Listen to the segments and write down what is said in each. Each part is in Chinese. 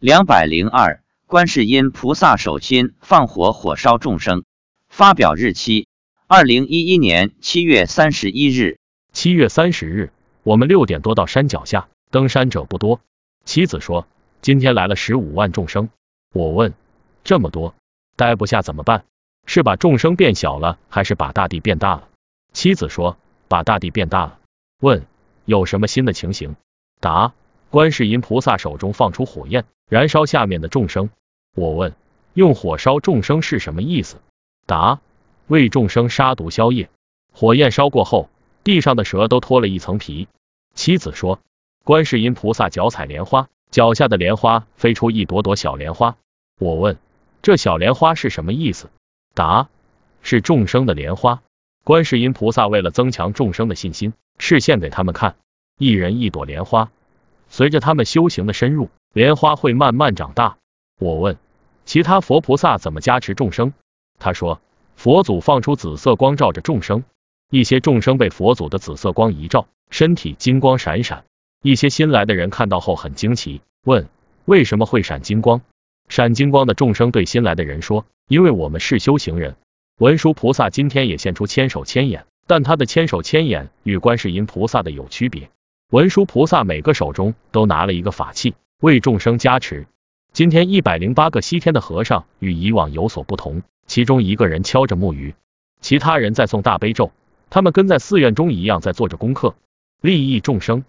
两百零二，观世音菩萨手心放火火烧众生。发表日期：二零一一年七月三十一日。七月三十日，我们六点多到山脚下，登山者不多。妻子说，今天来了十五万众生。我问，这么多，待不下怎么办？是把众生变小了，还是把大地变大了？妻子说，把大地变大了。问，有什么新的情形？答，观世音菩萨手中放出火焰，燃烧下面的众生。我问，用火烧众生是什么意思？答，为众生杀毒消业。火焰烧过后，地上的蛇都脱了一层皮。妻子说，观世音菩萨脚踩莲花，脚下的莲花飞出一朵朵小莲花。我问，这小莲花是什么意思？答，是众生的莲花。观世音菩萨为了增强众生的信心，示现给他们看，一人一朵莲花，随着他们修行的深入，莲花会慢慢长大。我问，其他佛菩萨怎么加持众生？他说，佛祖放出紫色光照着众生，一些众生被佛祖的紫色光一照，身体金光闪闪。一些新来的人看到后很惊奇，问为什么会闪金光？闪金光的众生对新来的人说：“因为我们是修行人。”文殊菩萨今天也现出千手千眼，但他的千手千眼与观世音菩萨的有区别。文殊菩萨每个手中都拿了一个法器，为众生加持。今天一百零八个西天的和尚与以往有所不同，其中一个人敲着木鱼，其他人在诵大悲咒，他们跟在寺院中一样在做着功课，利益众生。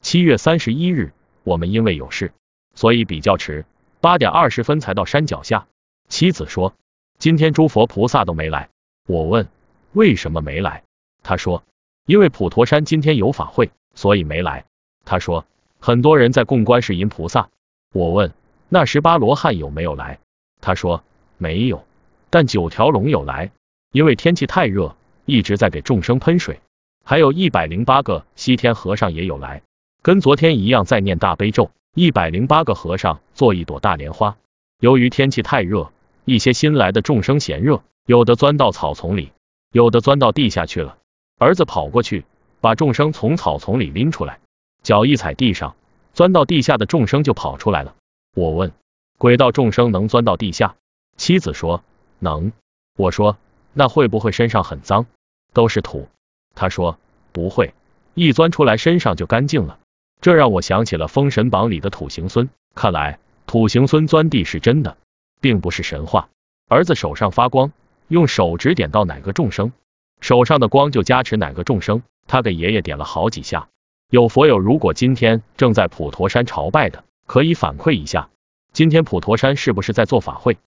七月三十一日，我们因为有事，所以比较迟。八点二十分才到山脚下。妻子说：“今天诸佛菩萨都没来。”我问：“为什么没来？”他说：“因为普陀山今天有法会，所以没来。”他说：“很多人在供观世音菩萨。”我问：“那十八罗汉有没有来？”他说：“没有，但九条龙有来，因为天气太热，一直在给众生喷水。还有一百零八个西天和尚也有来，跟昨天一样在念大悲咒。”一百零八个和尚做一朵大莲花。由于天气太热，一些新来的众生嫌热，有的钻到草丛里，有的钻到地下去了。儿子跑过去，把众生从草丛里拎出来，脚一踩地上，钻到地下的众生就跑出来了。我问：轨道众生能钻到地下？妻子说：能。我说：那会不会身上很脏？都是土。他说：不会，一钻出来身上就干净了。这让我想起了《封神榜》里的土行孙，看来土行孙钻地是真的，并不是神话。儿子手上发光，用手指点到哪个众生，手上的光就加持哪个众生。他给爷爷点了好几下。有佛友如果今天正在普陀山朝拜的，可以反馈一下，今天普陀山是不是在做法会？